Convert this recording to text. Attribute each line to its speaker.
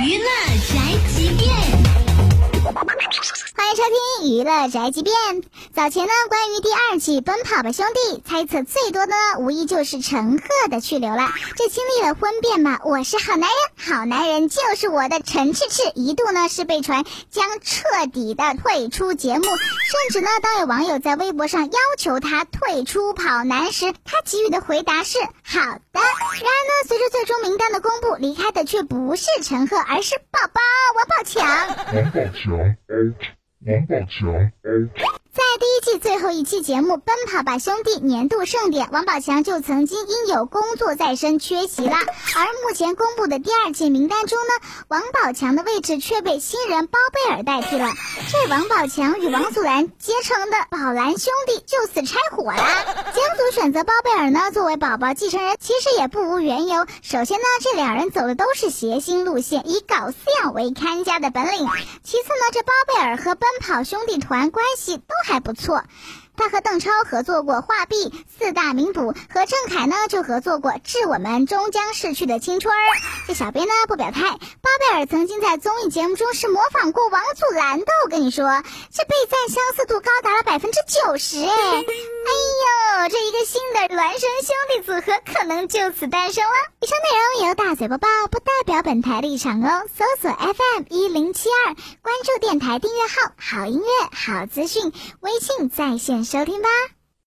Speaker 1: 娱乐宅急便。
Speaker 2: 欢迎收听娱乐宅急便。早前呢，关于第二季《奔跑吧兄弟》，猜测最多的无疑就是陈赫的去留了。这经历了婚变嘛，我是好男人，好男人就是我的陈赤赤，一度呢是被传将彻底的退出节目，甚至呢，当有网友在微博上要求他退出跑男时，他给予的回答是好的。然而呢，随着最终名单的公布，离开的却不是陈赫，而是宝宝王宝强。
Speaker 3: 王宝强王宝强。
Speaker 2: 在第一季最后一期节目《奔跑吧兄弟》年度盛典，王宝强就曾经因有工作在身缺席了。而目前公布的第二季名单中呢，王宝强的位置却被新人包贝尔代替了。这王宝强与王祖蓝结成的宝蓝兄弟就此拆伙啦。选择包贝尔呢作为宝宝继承人，其实也不无缘由。首先呢，这两人走的都是谐星路线，以搞饲养为看家的本领。其次呢，这包贝尔和奔跑兄弟团关系都。还不错，他和邓超合作过《画壁》《四大名捕》，和郑恺呢就合作过《致我们终将逝去的青春》。这小编呢不表态。巴贝尔曾经在综艺节目中是模仿过王祖蓝的，我跟你说，这被赞相似度高达了百分之九十哎！哎呦，这一个新的孪生兄弟组合可能就此诞生了。以上内容由大嘴播报，不代表本台立场哦。搜索 FM 一零七二，关注电台订阅号，好音乐好资讯，微信在线收听吧。